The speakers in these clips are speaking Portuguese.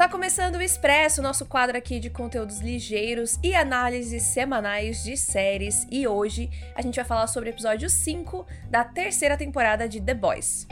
Tá começando o Expresso, nosso quadro aqui de conteúdos ligeiros e análises semanais de séries. E hoje a gente vai falar sobre o episódio 5 da terceira temporada de The Boys.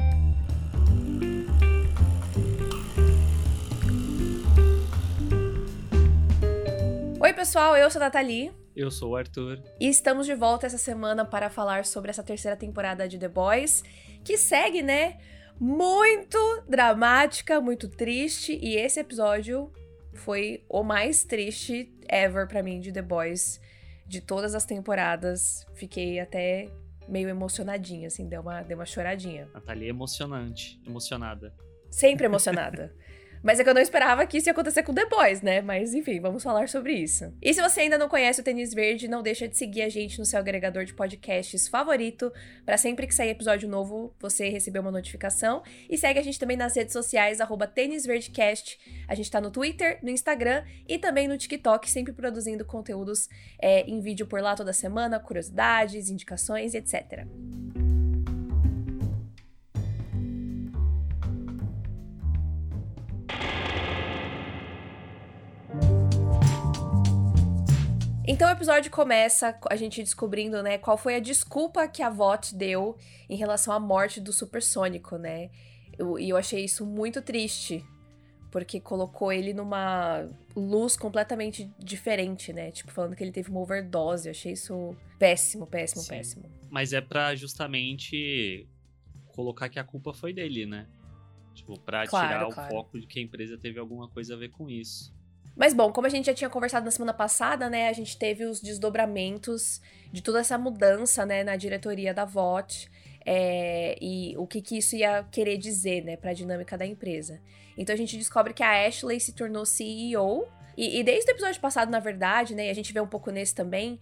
Oi, pessoal, eu sou a Nathalie. Eu sou o Arthur. E estamos de volta essa semana para falar sobre essa terceira temporada de The Boys, que segue, né? Muito dramática, muito triste. E esse episódio foi o mais triste ever para mim de The Boys. De todas as temporadas. Fiquei até meio emocionadinha, assim, deu uma, deu uma choradinha. Natália é emocionante, emocionada. Sempre emocionada. Mas é que eu não esperava que isso ia acontecer com The Boys, né? Mas enfim, vamos falar sobre isso. E se você ainda não conhece o Tênis Verde, não deixa de seguir a gente no seu agregador de podcasts favorito, para sempre que sair episódio novo, você receber uma notificação. E segue a gente também nas redes sociais, arroba Tênis Verdecast. A gente tá no Twitter, no Instagram e também no TikTok, sempre produzindo conteúdos é, em vídeo por lá toda semana, curiosidades, indicações, etc. Então o episódio começa a gente descobrindo, né, qual foi a desculpa que a VOT deu em relação à morte do supersônico, né? Eu, e eu achei isso muito triste, porque colocou ele numa luz completamente diferente, né? Tipo, falando que ele teve uma overdose. Eu achei isso péssimo, péssimo, Sim. péssimo. Mas é para justamente colocar que a culpa foi dele, né? Tipo, pra claro, tirar claro. o foco de que a empresa teve alguma coisa a ver com isso. Mas bom, como a gente já tinha conversado na semana passada, né, a gente teve os desdobramentos de toda essa mudança, né, na diretoria da VOT. É, e o que, que isso ia querer dizer, né, para a dinâmica da empresa. Então a gente descobre que a Ashley se tornou CEO e, e, desde o episódio passado, na verdade, né, e a gente vê um pouco nesse também,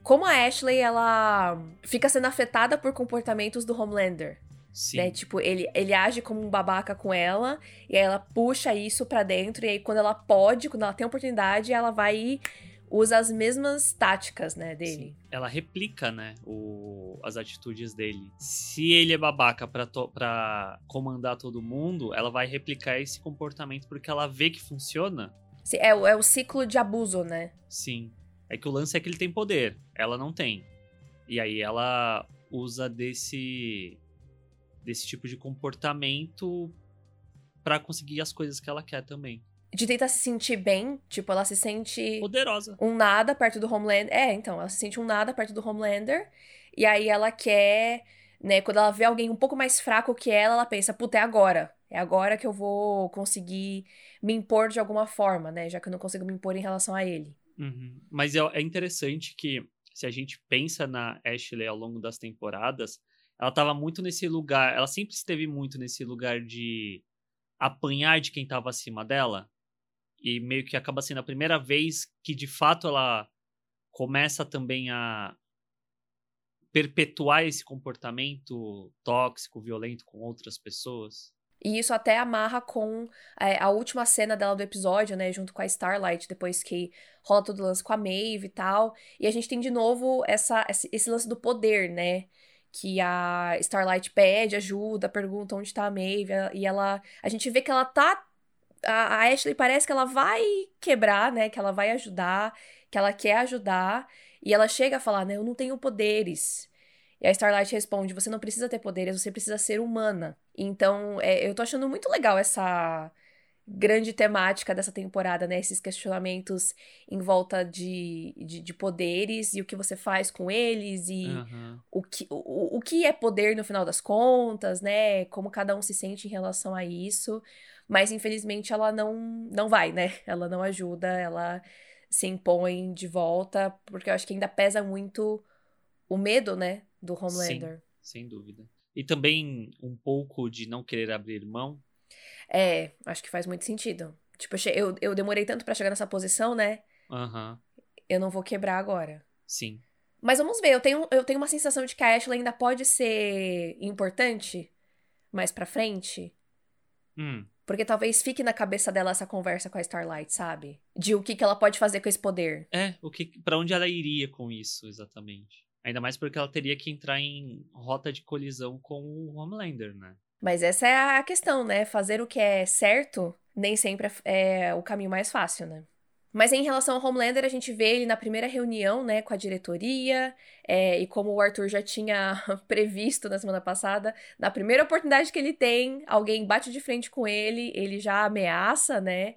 como a Ashley ela fica sendo afetada por comportamentos do Homelander, Sim. Né? Tipo, ele, ele age como um babaca com ela, e aí ela puxa isso para dentro, e aí quando ela pode, quando ela tem oportunidade, ela vai e usa as mesmas táticas, né, dele. Sim. Ela replica, né, o, as atitudes dele. Se ele é babaca pra, to, pra comandar todo mundo, ela vai replicar esse comportamento porque ela vê que funciona. Sim, é, é o ciclo de abuso, né? Sim. É que o lance é que ele tem poder, ela não tem. E aí ela usa desse desse tipo de comportamento para conseguir as coisas que ela quer também. De tentar se sentir bem, tipo, ela se sente. Poderosa. Um nada perto do Homelander. É, então, ela se sente um nada perto do Homelander. E aí ela quer, né, quando ela vê alguém um pouco mais fraco que ela, ela pensa, puta, é agora. É agora que eu vou conseguir me impor de alguma forma, né? Já que eu não consigo me impor em relação a ele. Uhum. Mas é, é interessante que, se a gente pensa na Ashley ao longo das temporadas, ela estava muito nesse lugar, ela sempre esteve muito nesse lugar de apanhar de quem estava acima dela. E meio que acaba sendo a primeira vez que de fato ela começa também a perpetuar esse comportamento tóxico, violento com outras pessoas. E isso até amarra com é, a última cena dela do episódio, né? Junto com a Starlight, depois que rola todo o lance com a Maeve e tal. E a gente tem de novo essa, esse lance do poder, né? Que a Starlight pede ajuda, pergunta onde tá a Maeve, e ela. A gente vê que ela tá. A, a Ashley parece que ela vai quebrar, né? Que ela vai ajudar, que ela quer ajudar. E ela chega a falar, né? Eu não tenho poderes. E a Starlight responde: Você não precisa ter poderes, você precisa ser humana. Então, é, eu tô achando muito legal essa grande temática dessa temporada, né? Esses questionamentos em volta de, de, de poderes e o que você faz com eles e uhum. o, que, o, o que é poder no final das contas, né? Como cada um se sente em relação a isso. Mas infelizmente ela não, não vai, né? Ela não ajuda, ela se impõe de volta, porque eu acho que ainda pesa muito o medo, né? Do Homelander. Sim, sem dúvida. E também um pouco de não querer abrir mão é, acho que faz muito sentido. Tipo, eu, eu demorei tanto para chegar nessa posição, né? Aham. Uhum. Eu não vou quebrar agora. Sim. Mas vamos ver, eu tenho, eu tenho uma sensação de que a Ashley ainda pode ser importante mais pra frente. Hum. Porque talvez fique na cabeça dela essa conversa com a Starlight, sabe? De o que, que ela pode fazer com esse poder. É, o que, para onde ela iria com isso, exatamente. Ainda mais porque ela teria que entrar em rota de colisão com o Homelander, né? Mas essa é a questão, né? Fazer o que é certo nem sempre é, é o caminho mais fácil, né? Mas em relação ao Homelander, a gente vê ele na primeira reunião, né, com a diretoria, é, e como o Arthur já tinha previsto na semana passada, na primeira oportunidade que ele tem, alguém bate de frente com ele, ele já ameaça, né?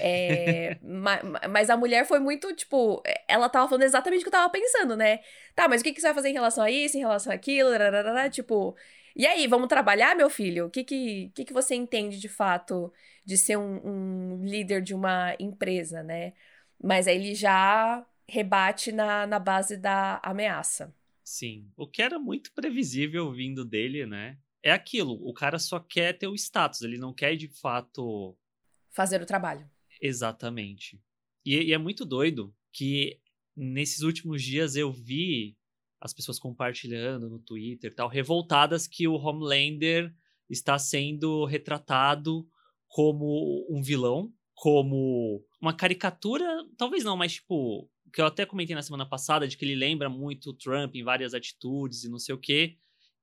É, ma, mas a mulher foi muito, tipo, ela tava falando exatamente o que eu tava pensando, né? Tá, mas o que, que você vai fazer em relação a isso, em relação àquilo, tipo, e aí, vamos trabalhar, meu filho? O que que, que, que você entende de fato de ser um, um líder de uma empresa, né? Mas aí ele já rebate na, na base da ameaça. Sim. O que era muito previsível vindo dele, né? É aquilo, o cara só quer ter o status, ele não quer de fato. Fazer o trabalho. Exatamente. E, e é muito doido que nesses últimos dias eu vi as pessoas compartilhando no Twitter tal, revoltadas que o Homelander está sendo retratado como um vilão, como uma caricatura, talvez não, mas tipo, que eu até comentei na semana passada, de que ele lembra muito o Trump em várias atitudes e não sei o quê.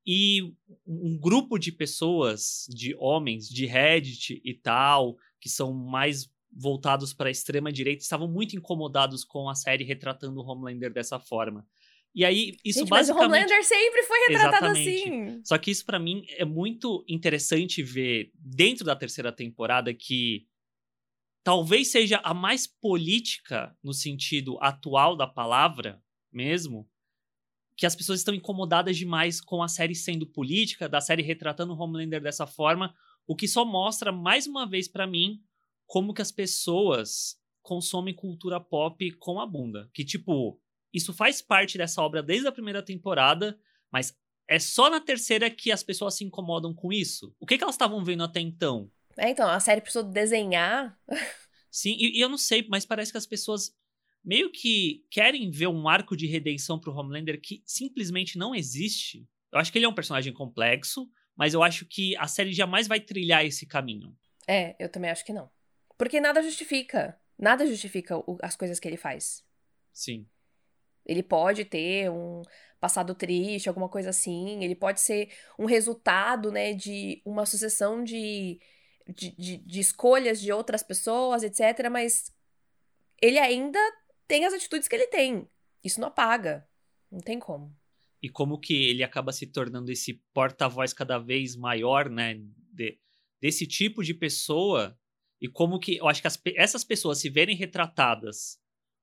E um grupo de pessoas, de homens, de Reddit e tal, que são mais voltados para a extrema direita, estavam muito incomodados com a série retratando o Homelander dessa forma. E aí, isso Gente, basicamente. Mas o Homelander sempre foi retratado Exatamente. assim. Só que isso, para mim, é muito interessante ver dentro da terceira temporada que talvez seja a mais política no sentido atual da palavra mesmo. Que as pessoas estão incomodadas demais com a série sendo política, da série retratando o Homelander dessa forma, o que só mostra mais uma vez para mim como que as pessoas consomem cultura pop com a bunda. Que, tipo, isso faz parte dessa obra desde a primeira temporada, mas é só na terceira que as pessoas se incomodam com isso. O que, que elas estavam vendo até então? É, então, a série precisou desenhar. Sim, e, e, eu não sei, mas parece que as pessoas meio que querem ver um arco de redenção pro Homelander que simplesmente não existe. Eu acho que ele é um personagem complexo, mas eu acho que a série jamais vai trilhar esse caminho. É, eu também acho que não. Porque nada justifica. Nada justifica o, as coisas que ele faz. Sim. Ele pode ter um passado triste, alguma coisa assim. Ele pode ser um resultado, né, de uma sucessão de, de, de, de escolhas de outras pessoas, etc. Mas ele ainda tem as atitudes que ele tem. Isso não apaga. Não tem como. E como que ele acaba se tornando esse porta-voz cada vez maior, né? De, desse tipo de pessoa. E como que eu acho que as, essas pessoas se verem retratadas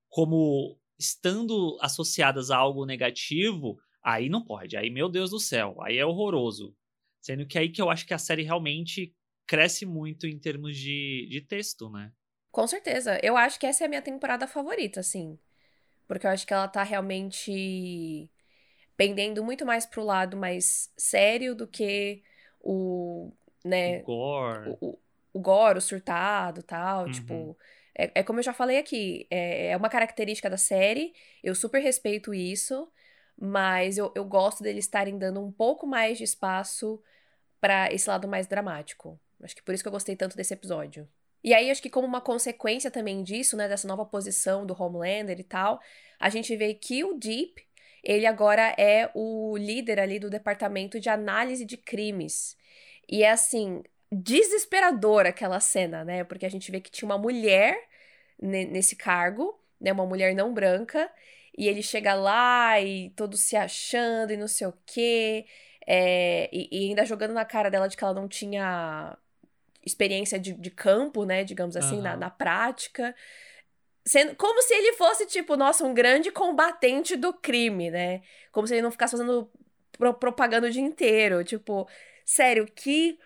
como estando associadas a algo negativo, aí não pode. Aí, meu Deus do céu, aí é horroroso. Sendo que aí que eu acho que a série realmente cresce muito em termos de, de texto, né? Com certeza. Eu acho que essa é a minha temporada favorita, assim. Porque eu acho que ela tá realmente pendendo muito mais pro lado mais sério do que o, né? O gore. O, o, o gore, o surtado tal. Uhum. Tipo, é, é como eu já falei aqui, é, é uma característica da série, eu super respeito isso, mas eu, eu gosto deles estarem dando um pouco mais de espaço para esse lado mais dramático. Acho que por isso que eu gostei tanto desse episódio. E aí, acho que como uma consequência também disso, né, dessa nova posição do Homelander e tal, a gente vê que o Deep, ele agora é o líder ali do departamento de análise de crimes. E é assim, desesperadora aquela cena, né? Porque a gente vê que tinha uma mulher nesse cargo, né? Uma mulher não branca, e ele chega lá e todo se achando e não sei o quê, é, e, e, ainda jogando na cara dela de que ela não tinha experiência de, de campo, né? Digamos assim, uhum. na, na prática. Sendo, como se ele fosse, tipo, nossa, um grande combatente do crime, né? Como se ele não ficasse fazendo pro propaganda o dia inteiro. Tipo, sério, que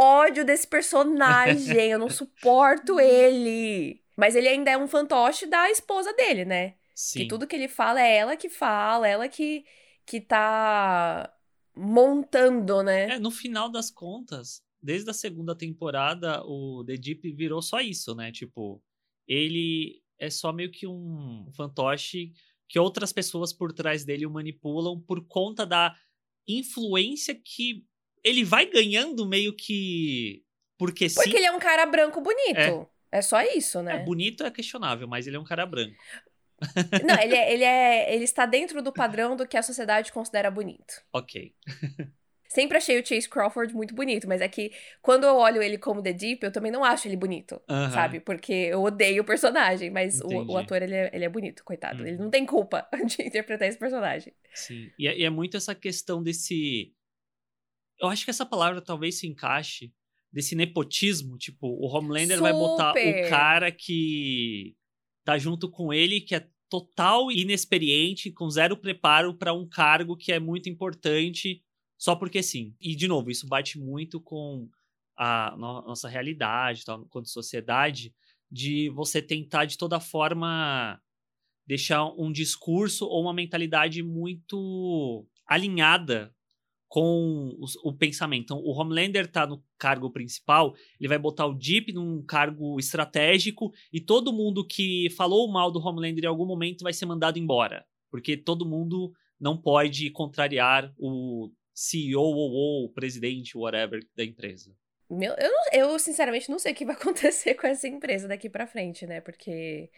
ódio desse personagem, eu não suporto ele. Mas ele ainda é um fantoche da esposa dele, né? Sim. Que tudo que ele fala é ela que fala, ela que, que tá montando, né? É, no final das contas, desde a segunda temporada, o The Deep virou só isso, né? Tipo, ele é só meio que um fantoche que outras pessoas por trás dele o manipulam por conta da influência que ele vai ganhando meio que. Porque sim. Porque ele é um cara branco bonito. É, é só isso, né? É, bonito é questionável, mas ele é um cara branco. Não, ele, é, ele, é, ele está dentro do padrão do que a sociedade considera bonito. Ok. Sempre achei o Chase Crawford muito bonito, mas é que quando eu olho ele como The Deep, eu também não acho ele bonito, sabe? Porque eu odeio o personagem, mas o, o, ator, ele é, ele é bonito, coitado. Uhum. Ele não tem culpa de interpretar esse personagem. Sim, e é, e é muito essa questão desse... Eu acho que essa palavra talvez se encaixe, desse nepotismo, tipo, o Homelander Super. vai botar o cara que tá junto com ele, que é total inexperiente, com zero preparo para um cargo que é muito importante só porque sim. E, de novo, isso bate muito com a no nossa realidade, tal, quanto sociedade, de você tentar, de toda forma, deixar um discurso ou uma mentalidade muito alinhada com o, o, pensamento. Então, o Homelander tá no cargo principal, ele vai botar o Deep num cargo estratégico e todo mundo que falou mal do Homelander em algum momento vai ser mandado embora, porque todo mundo não pode contrariar o CEO ou, presidente, whatever, da empresa? Meu, eu, eu, sinceramente, não sei o que vai acontecer com essa empresa daqui para frente, né? Porque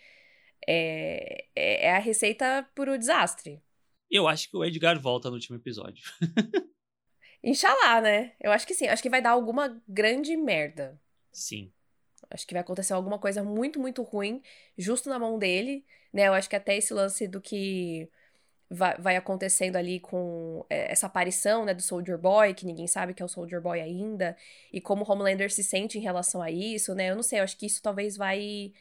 é, é, é a receita pro desastre. Eu acho que o Edgar volta no último episódio. Inxalá, né? Eu acho que sim. Acho que vai dar alguma grande merda. Sim. Acho que vai acontecer alguma coisa muito, muito ruim, justo na mão dele, né? Eu acho que até esse lance do que vai, vai acontecendo ali com é, essa aparição, né, do Soldier Boy, que ninguém sabe que é o Soldier Boy ainda, e como o Homelander se sente em relação a isso, né? Eu não sei, eu acho que isso talvez vai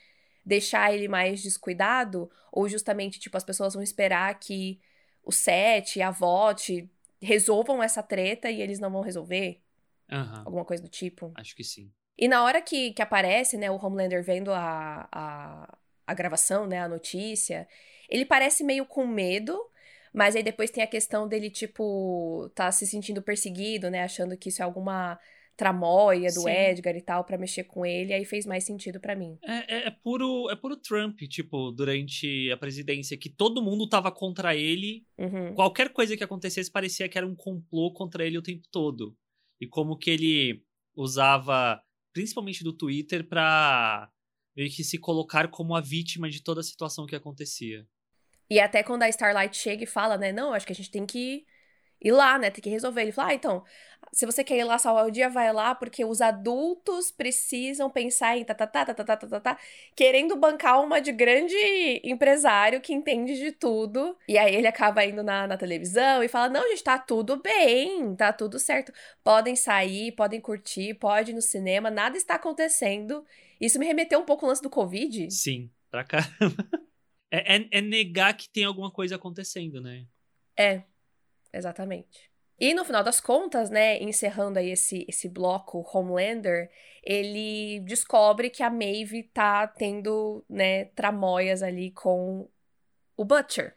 deixar ele mais descuidado, ou justamente, tipo, as pessoas vão esperar que o Seth, a VOT resolvam essa treta e eles não vão resolver? Uhum. Alguma coisa do tipo? Acho que sim. E na hora que, que aparece, né, o Homelander vendo a, a, a gravação, né, a notícia, ele parece meio com medo, mas aí depois tem a questão dele, tipo, tá se sentindo perseguido, né? Achando que isso é alguma tramóia do Sim. Edgar e tal para mexer com ele, aí fez mais sentido para mim. É, é, é, puro é puro Trump, tipo, durante a presidência, que todo mundo tava contra ele. Uhum. Qualquer coisa que acontecesse parecia que era um complô contra ele o tempo todo. E como que ele usava, principalmente do Twitter, pra meio que se colocar como a vítima de toda a situação que acontecia. E até quando a Starlight chega e fala, né? Não, acho que a gente tem que ir lá, né? Tem que resolver. Ele fala, ah, então, se você quer ir lá salvar o dia, vai lá, porque os adultos precisam pensar em tá, tá, tá, querendo bancar uma de grande empresário que entende de tudo. E aí ele acaba indo na, na televisão e fala: não, gente, tá tudo bem, tá tudo certo. Podem sair, podem curtir, pode ir no cinema, nada está acontecendo. Isso me remeteu um pouco ao lance do Covid. Sim, pra caramba. É, é, é negar que tem alguma coisa acontecendo, né? É, exatamente. E no final das contas, né, encerrando aí esse, esse bloco Homelander, ele descobre que a Maeve tá tendo, né, tramóias ali com o Butcher.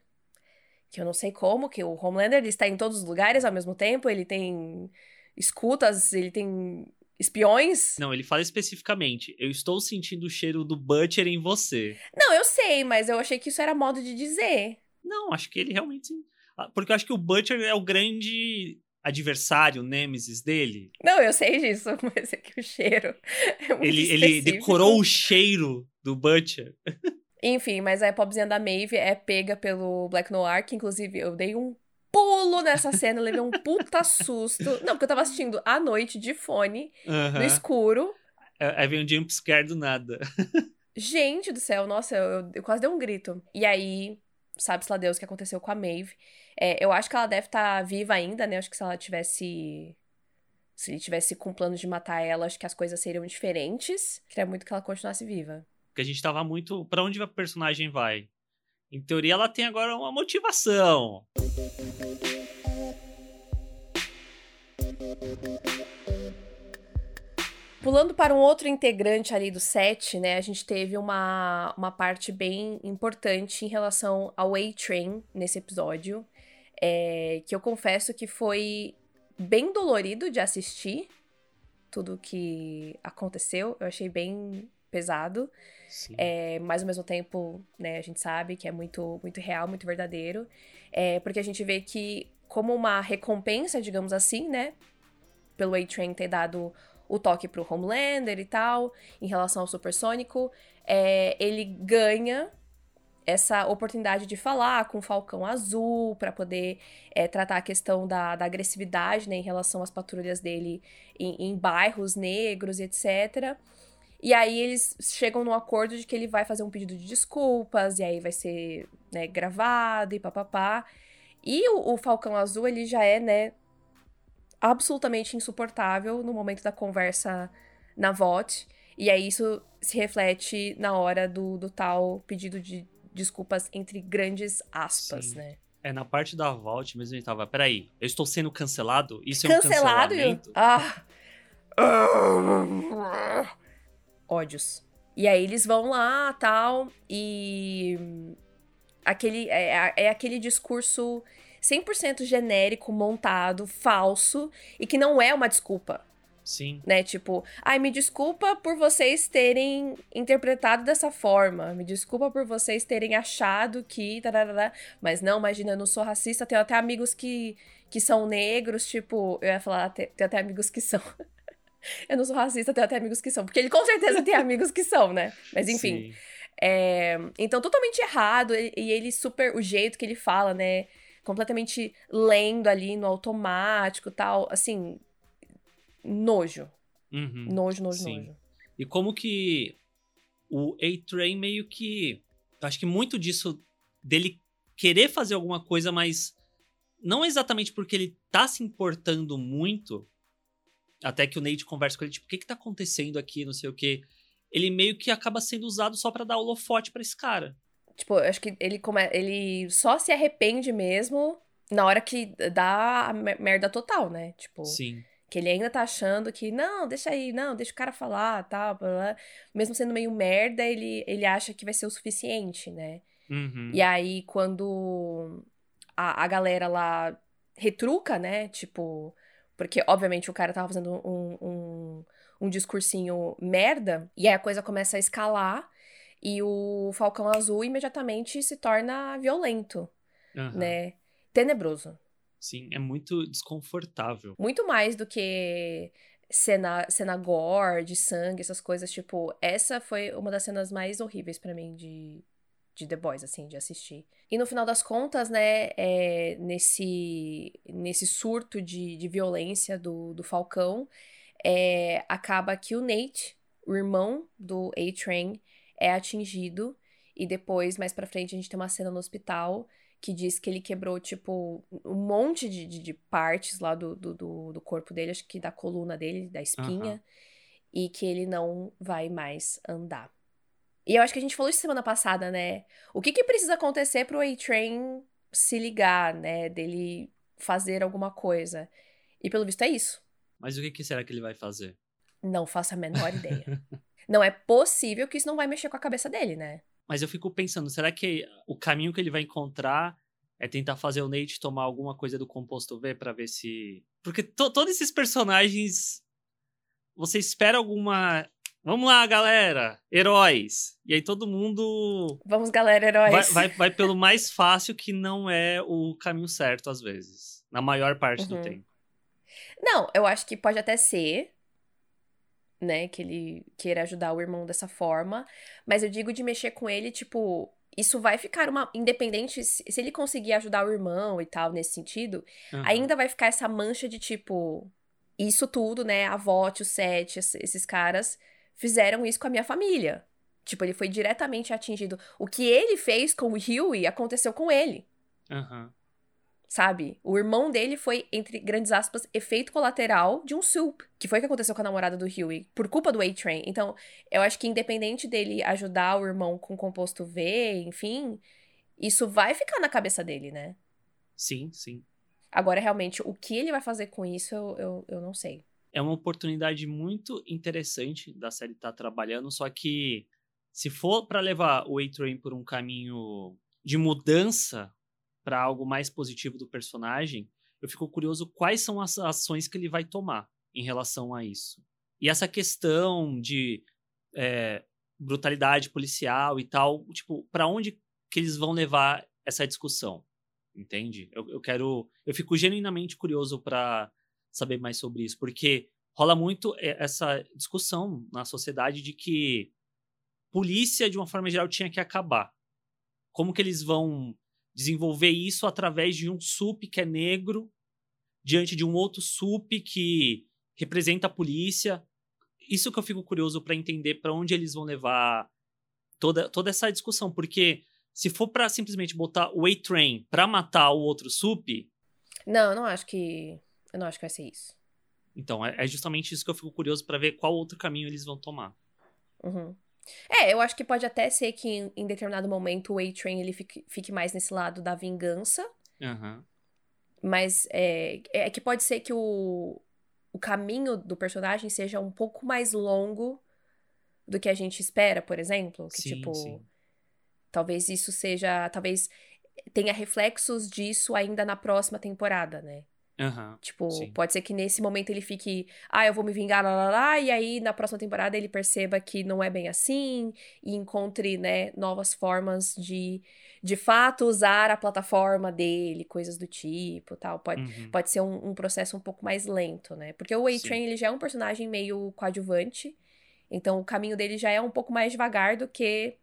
Que eu não sei como, que o Homelander ele está em todos os lugares ao mesmo tempo, ele tem escutas, ele tem espiões? Não, ele fala especificamente: Eu estou sentindo o cheiro do Butcher em você. Não, eu sei, mas eu achei que isso era modo de dizer. Não, acho que ele realmente. Ah, porque eu acho que o Butcher é o grande adversário, Nemesis dele. Não, eu sei disso, mas é que o cheiro. É muito ele, ele decorou o cheiro do Butcher. Enfim, mas a pobrezinha da Maeve é pega pelo Black Noir, que inclusive eu dei um pulo nessa cena, levei um puta susto. Não, porque eu tava assistindo à noite de fone, no escuro. É, aí vem um jumpscare do nada. Gente do céu, nossa, eu, eu, quase dei um grito. E aí, sabe-se lá Deus o que aconteceu com a Maeve. É, eu acho que ela deve estar tá viva ainda, né? Acho que se ela tivesse. Se ele tivesse com planos de matar ela, acho que as coisas seriam diferentes. Queria muito que ela continuasse viva. Porque a gente tava muito. para onde a personagem vai? Em teoria, ela tem agora uma motivação. Pulando para um outro integrante ali do set, né? A gente teve uma, uma parte bem importante em relação ao A-Train nesse episódio. É, que eu confesso que foi bem dolorido de assistir tudo que aconteceu. Eu achei bem pesado. É, mas ao mesmo tempo, né, a gente sabe que é muito, muito real, muito verdadeiro. É, porque a gente vê que, como uma recompensa, digamos assim, né? Pelo A-Train ter dado o toque pro Homelander e tal, em relação ao Supersônico, é, ele ganha essa oportunidade de falar com o Falcão Azul para poder é, tratar a questão da, da agressividade né, em relação às patrulhas dele em, em bairros negros, etc. E aí eles chegam num acordo de que ele vai fazer um pedido de desculpas, e aí vai ser né, gravado e papapá. E o, o, Falcão Azul, ele já é, né, absolutamente insuportável no momento da conversa na VOT. E aí isso se reflete na hora do, do tal pedido de desculpas entre grandes aspas, Sim. né? É, na parte da Vault mesmo ele tava, peraí, eu estou sendo cancelado? Isso cancelado? é um cancelamento? Ah! Ódios. E aí eles vão lá, tal, e... Aquele, é, é aquele discurso 100% genérico, montado, falso, e que não é uma desculpa. Sim. Né? Tipo, ai, me desculpa por vocês terem interpretado dessa forma. Me desculpa por vocês terem achado que. Tararara. Mas não, imagina, eu não sou racista. Tenho até amigos que, que são negros. Tipo, eu ia falar, tenho até amigos que são. eu não sou racista, tenho até amigos que são. Porque ele com certeza tem amigos que são, né? Mas enfim. É, então, totalmente errado. E ele super. O jeito que ele fala, né? Completamente lendo ali no automático tal. Assim, nojo. Uhum, nojo, nojo, sim. nojo. E como que o A-Train meio que. Acho que muito disso dele querer fazer alguma coisa, mas não exatamente porque ele tá se importando muito. Até que o Nate conversa com ele, tipo, o que que tá acontecendo aqui, não sei o quê. Ele meio que acaba sendo usado só para dar holofote para esse cara. Tipo, eu acho que ele, come... ele só se arrepende mesmo na hora que dá a merda total, né? Tipo. Sim. Que ele ainda tá achando que, não, deixa aí, não, deixa o cara falar, tal, blá, blá. mesmo sendo meio merda, ele, ele acha que vai ser o suficiente, né? Uhum. E aí, quando a, a galera lá retruca, né? Tipo, porque obviamente o cara tava fazendo um, um, um discursinho merda, e aí a coisa começa a escalar, e o Falcão Azul imediatamente se torna violento, uhum. né? Tenebroso. Sim, é muito desconfortável. Muito mais do que cena, cena gore, de sangue, essas coisas. Tipo, essa foi uma das cenas mais horríveis para mim de, de The Boys, assim, de assistir. E no final das contas, né, é, nesse, nesse surto de, de violência do, do Falcão, é, acaba que o Nate, o irmão do A-Train, é atingido. E depois, mais pra frente, a gente tem uma cena no hospital que diz que ele quebrou, tipo, um monte de, de, de partes lá do, do, do, corpo dele, acho que da coluna dele, da espinha, uhum. e que ele não vai mais andar. E eu acho que a gente falou isso semana passada, né? O que que precisa acontecer pro A-Train se ligar, né? Dele fazer alguma coisa. E pelo visto é isso. Mas o que, que será que ele vai fazer? Não faço a menor ideia. não é possível que isso não vai mexer com a cabeça dele, né? Mas eu fico pensando, será que o caminho que ele vai encontrar é tentar fazer o Nate tomar alguma coisa do composto V para ver se. Porque to todos esses personagens. Você espera alguma. Vamos lá, galera! Heróis! E aí todo mundo. Vamos, galera, heróis! Vai, vai, vai pelo mais fácil, que não é o caminho certo, às vezes. Na maior parte uhum. do tempo. Não, eu acho que pode até ser né? Que ele queira ajudar o irmão dessa forma. Mas eu digo de mexer com ele, tipo, isso vai ficar uma. Independente, se, ele conseguir ajudar o irmão e tal, nesse sentido, uhum. ainda vai ficar essa mancha de tipo. Isso tudo, né? A Vote, o Sete, esses caras fizeram isso com a minha família. Tipo, ele foi diretamente atingido. O que ele fez com o Huey aconteceu com ele. Aham. Uhum sabe? O irmão dele foi, entre grandes aspas, efeito colateral de um soup, que foi o que aconteceu com a namorada do Huey, por culpa do A-Train. Então, eu acho que independente dele ajudar o irmão com composto V, enfim, isso vai ficar na cabeça dele, né? Sim, sim. Agora, realmente, o que ele vai fazer com isso, eu, eu, eu não sei. É uma oportunidade muito interessante da série estar tá trabalhando, só que se for para levar o A-Train por um caminho de mudança para algo mais positivo do personagem, eu fico curioso quais são as ações que ele vai tomar em relação a isso. E essa questão de é, brutalidade policial e tal, tipo, para onde que eles vão levar essa discussão? Entende? Eu, eu quero. Eu fico genuinamente curioso para saber mais sobre isso, porque rola muito essa discussão na sociedade de que polícia, de uma forma geral, tinha que acabar como que eles vão desenvolver isso através de um sup que é negro diante de um outro sup que representa a polícia. Isso que eu fico curioso para entender para onde eles vão levar toda, toda essa discussão, porque se for para simplesmente botar o A-Train para matar o outro sup, não, eu não acho que eu não acho que vai ser isso. Então, é, é justamente isso que eu fico curioso para ver qual outro caminho eles vão tomar. Uhum. É, eu acho que pode até ser que em, em determinado momento o A-Train ele fique, fique, mais nesse lado da vingança. Uhum. Mas é, é que pode ser que o, o caminho do personagem seja um pouco mais longo do que a gente espera, por exemplo. Que, sim, tipo, sim. talvez isso seja. Talvez tenha reflexos disso ainda na próxima temporada, né? Uhum, tipo, sim. pode ser que nesse momento ele fique, ah, eu vou me vingar, lá, lá, lá, e aí na próxima temporada ele perceba que não é bem assim e encontre, né, novas formas de, de fato, usar a plataforma dele, coisas do tipo, tal. Pode, uhum. pode ser um, um, processo um pouco mais lento, né? Porque o A-Train, ele já é um personagem meio coadjuvante, então o caminho dele já é um pouco mais devagar do que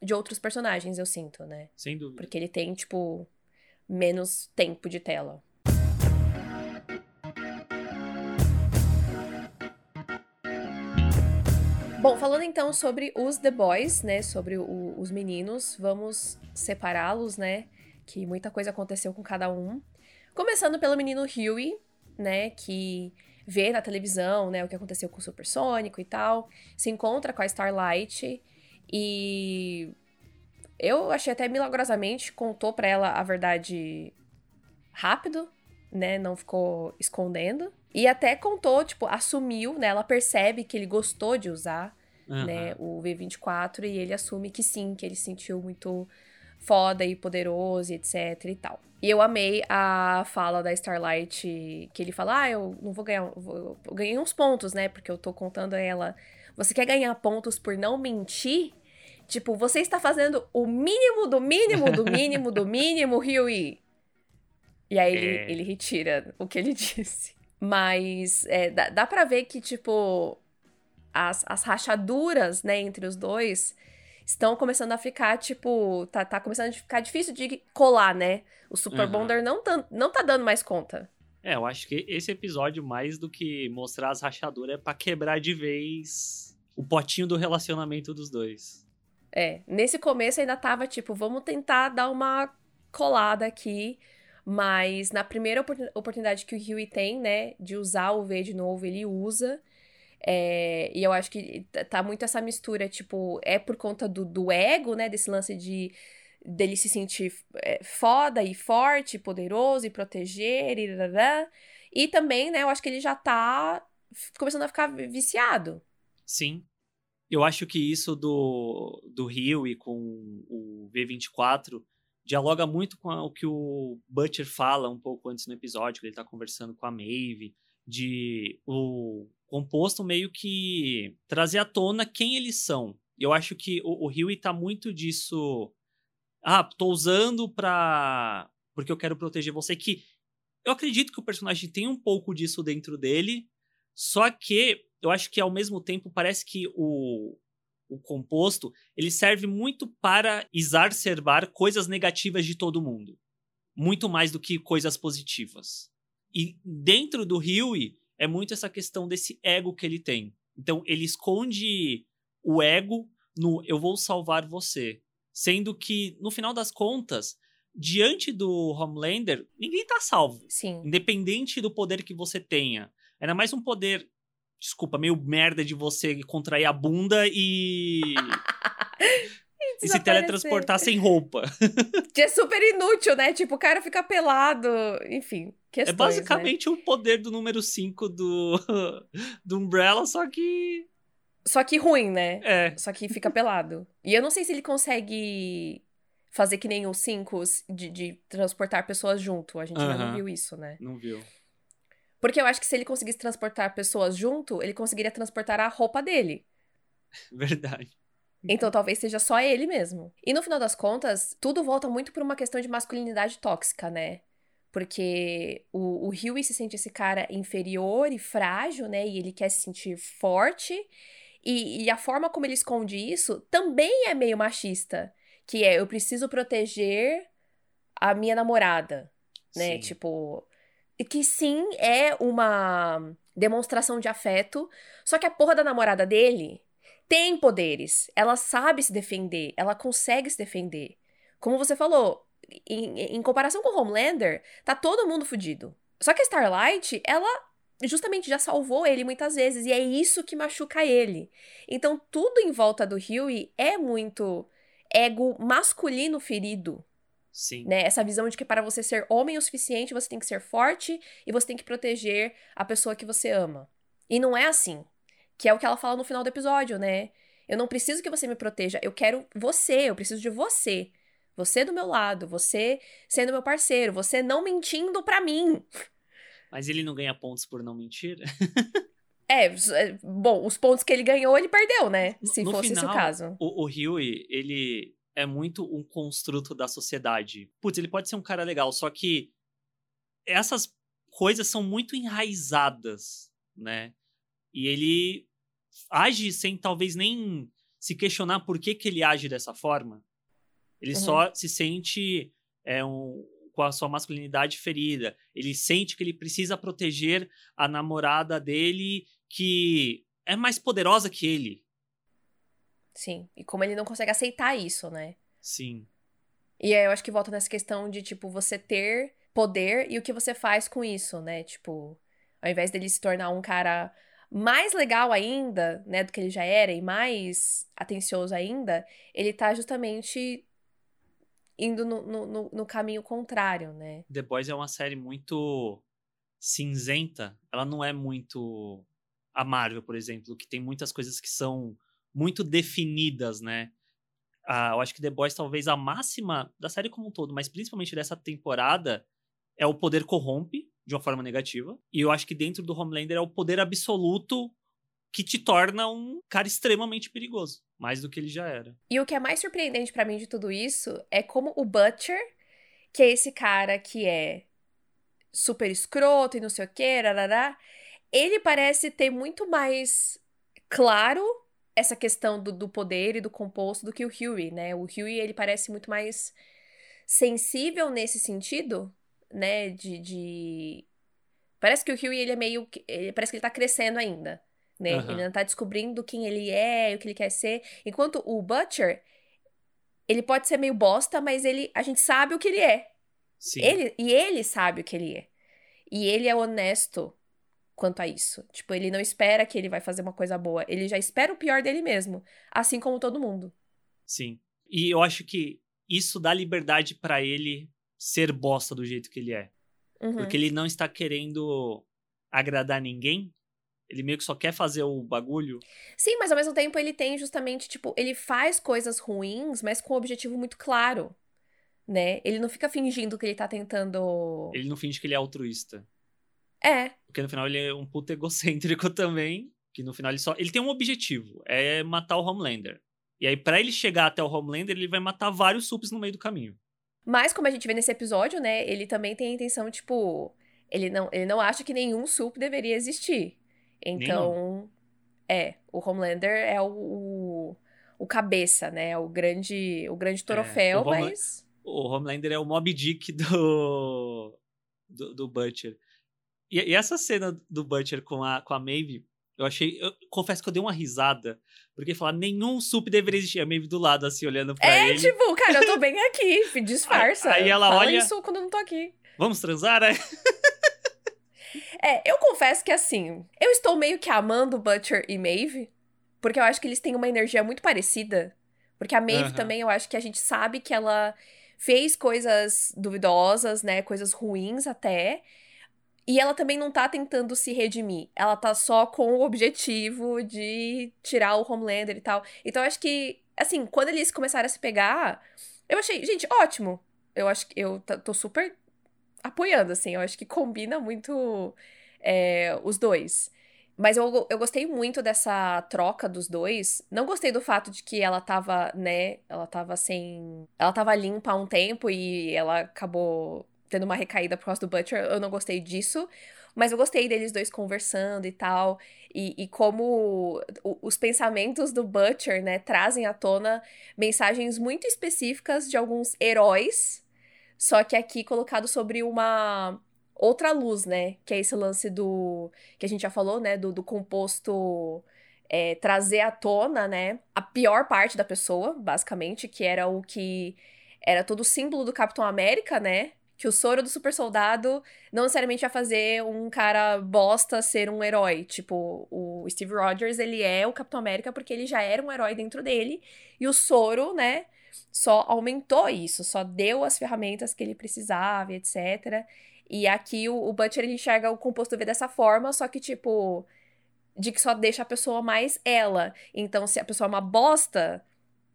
de outros personagens, eu sinto, né? Sem dúvida. Porque ele tem, tipo, menos tempo de tela. Bom, falando então sobre os The Boys, né? Sobre o, os meninos, vamos separá-los, né? Que muita coisa aconteceu com cada um. Começando pelo menino Huey, né? Que vê na televisão, né? O que aconteceu com o Supersônico e tal. Se encontra com a Starlight e eu achei até milagrosamente contou para ela a verdade rápido, né? Não ficou escondendo. E até contou, tipo, assumiu, né? Ela percebe que ele gostou de usar, uhum. né, o V24 e ele assume que sim, que ele se sentiu muito foda e poderoso, etc e tal. E eu amei a fala da Starlight, que ele fala: "Ah, eu não vou ganhar, vou, eu ganhei uns pontos, né? Porque eu tô contando a ela, você quer ganhar pontos por não mentir?" Tipo, você está fazendo o mínimo do mínimo do mínimo do mínimo, Huey. E aí ele, é... ele retira o que ele disse. Mas é, dá, dá pra ver que, tipo, as, as rachaduras, né, entre os dois estão começando a ficar, tipo, tá, tá começando a ficar difícil de colar, né? O Super uhum. Bonder não tá, não tá dando mais conta. É, eu acho que esse episódio, mais do que mostrar as rachaduras, é pra quebrar de vez o potinho do relacionamento dos dois. É, nesse começo ainda tava tipo, vamos tentar dar uma colada aqui, mas na primeira oportunidade que o Huey tem, né, de usar o V de novo, ele usa. É, e eu acho que tá muito essa mistura, tipo, é por conta do, do ego, né, desse lance de dele se sentir é, foda e forte, poderoso e proteger e E também, né, eu acho que ele já tá começando a ficar viciado. Sim. Eu acho que isso do, do Rio e com o V24 dialoga muito com o que o Butcher fala um pouco antes no episódio, que ele tá conversando com a Maeve, de o composto meio que trazer à tona quem eles são. Eu acho que o, o Huey tá muito disso. Ah, tô usando pra. porque eu quero proteger você. Que eu acredito que o personagem tem um pouco disso dentro dele, só que eu acho que ao mesmo tempo parece que o, o composto ele serve muito para exacerbar coisas negativas de todo mundo. Muito mais do que coisas positivas. E dentro do Huey é muito essa questão desse ego que ele tem. Então ele esconde o ego no eu vou salvar você. Sendo que, no final das contas, diante do Homelander, ninguém tá salvo. Sim. Independente do poder que você tenha. Era mais um poder desculpa, meio merda de você contrair a bunda e. e se teletransportar sem roupa. Que é super inútil, né? Tipo, o cara fica pelado, enfim. Questões, é basicamente né? o poder do número 5 do, do Umbrella, só que. Só que ruim, né? É. Só que fica pelado. E eu não sei se ele consegue fazer que nem os 5 de, de, transportar pessoas junto. A gente uh -huh. ainda não viu isso, né? Não viu. Porque eu acho que se ele conseguisse transportar pessoas junto, ele conseguiria transportar a roupa dele. Verdade. Então talvez seja só ele mesmo. E no final das contas, tudo volta muito por uma questão de masculinidade tóxica, né? Porque o, o Huey se sente esse cara inferior e frágil, né? E ele quer se sentir forte. E, e a forma como ele esconde isso também é meio machista. Que é, eu preciso proteger a minha namorada, né? Sim. Tipo, que sim é uma demonstração de afeto, só que a porra da namorada dele tem poderes, ela sabe se defender, ela consegue se defender. Como você falou, em, em comparação com Homelander, tá todo mundo fudido. Só que a Starlight, ela justamente já salvou ele muitas vezes, e é isso que machuca ele. Então, tudo em volta do Huey é muito ego masculino ferido. Sim. Né? Essa visão de que para você ser homem o suficiente, você tem que ser forte e você tem que proteger a pessoa que você ama. E não é assim. Que é o que ela fala no final do episódio, né? Eu não preciso que você me proteja, eu quero você, eu preciso de você. Você do meu lado, você sendo meu parceiro, você não mentindo para mim. Mas ele não ganha pontos por não mentir? é, é, bom, os pontos que ele ganhou, ele perdeu, né? Se no fosse final, esse o caso. O, o ele é muito um construto da sociedade. Putz, ele pode ser um cara legal, só que essas coisas são muito enraizadas, né? E ele age sem talvez nem se questionar por que, que ele age dessa forma. Ele uhum. só se sente é, um, com a sua masculinidade ferida. Ele sente que ele precisa proteger a namorada dele, que é mais poderosa que ele. Sim. E como ele não consegue aceitar isso, né? Sim. E aí eu acho que volta nessa questão de, tipo, você ter poder e o que você faz com isso, né? Tipo, ao invés dele se tornar um cara mais legal ainda, né, do que ele já era e mais atencioso ainda, ele tá justamente indo no, no, no, caminho contrário, né? The Boys é uma série muito cinzenta. Ela não é muito a Marvel, por exemplo, que tem muitas coisas que são muito definidas, né? Ah, eu acho que The Boys talvez a máxima da série como um todo, mas principalmente dessa temporada, é o poder corrompe de uma forma negativa. E eu acho que dentro do Homelander é o poder absoluto que te torna um cara extremamente perigoso, mais do que ele já era. E o que é mais surpreendente para mim de tudo isso é como o Butcher, que é esse cara que é super escroto e não sei o que, rarará, ele parece ter muito mais claro essa questão do, do poder e do composto do que o Huey, né? O Huey, ele parece muito mais sensível nesse sentido, né? De, de... Parece que o Huey, ele é meio... Ele, parece que ele tá crescendo ainda né? Uhum. Ele ainda tá descobrindo quem ele é, o que ele quer ser. Enquanto o Butcher, ele pode ser meio bosta, mas ele, a gente sabe o que ele é. Sim. Ele, e ele sabe o que ele é. E ele é honesto quanto a isso. Tipo, ele não espera que ele vai fazer uma coisa boa. Ele já espera o pior dele mesmo. Assim como todo mundo. Sim. E eu acho que isso dá liberdade para ele ser bosta do jeito que ele é. Uhum. Porque ele não está querendo agradar ninguém, ele meio que só quer fazer o bagulho. Sim, mas ao mesmo tempo ele tem justamente, tipo, ele faz coisas ruins, mas com um objetivo muito claro. Né? Ele não fica fingindo que ele tá tentando. Ele não finge que ele é altruísta. É. Porque no final ele é um puto egocêntrico também. Que no final ele só. Ele tem um objetivo: é matar o Homelander. E aí, para ele chegar até o Homelander, ele vai matar vários sups no meio do caminho. Mas, como a gente vê nesse episódio, né? Ele também tem a intenção, tipo. Ele não, ele não acha que nenhum sup deveria existir. Então, é, o Homelander é o, o, cabeça, né? O grande, o grande troféu, é, o mas. O Homelander é o Mob Dick do, do, do Butcher. E, e, essa cena do Butcher com a, com a Maeve, eu achei. Eu confesso que eu dei uma risada. Porque falar, nenhum sup deveria existir. A Maeve do lado, assim, olhando pra é, ele. É, tipo, cara, eu tô bem aqui, disfarça. Aí, aí ela Fala olha. isso quando eu não tô aqui. Vamos transar, né? É, eu confesso que assim, eu estou meio que amando Butcher e Maeve, porque eu acho que eles têm uma energia muito parecida. Porque a Maeve uhum. também, eu acho que a gente sabe que ela fez coisas duvidosas, né? Coisas ruins até. E ela também não tá tentando se redimir. Ela tá só com o objetivo de tirar o Homelander e tal. Então eu acho que, assim, quando eles começaram a se pegar, eu achei, gente, ótimo. Eu acho que eu tô super apoiando, assim. Eu acho que combina muito é, os dois. Mas eu, eu gostei muito dessa troca dos dois. Não gostei do fato de que ela tava, né? Ela tava sem. Ela tava limpa há um tempo e ela acabou tendo uma recaída por causa do Butcher. Eu não gostei disso. Mas eu gostei deles dois conversando e tal. E, e como os pensamentos do Butcher, né, trazem à tona mensagens muito específicas de alguns heróis. Só que aqui colocado sobre uma outra luz, né? Que é esse lance do. que a gente já falou, né? Do, do composto é, trazer à tona, né? A pior parte da pessoa, basicamente, que era o que era todo o símbolo do Capitão América, né? Que o soro do super soldado não necessariamente ia fazer um cara bosta ser um herói. Tipo, o Steve Rogers, ele é o Capitão América porque ele já era um herói dentro dele. E o soro, né? Só aumentou isso, só deu as ferramentas que ele precisava, etc. E aqui o, o Butcher ele enxerga o composto V dessa forma, só que, tipo, de que só deixa a pessoa mais ela. Então, se a pessoa é uma bosta,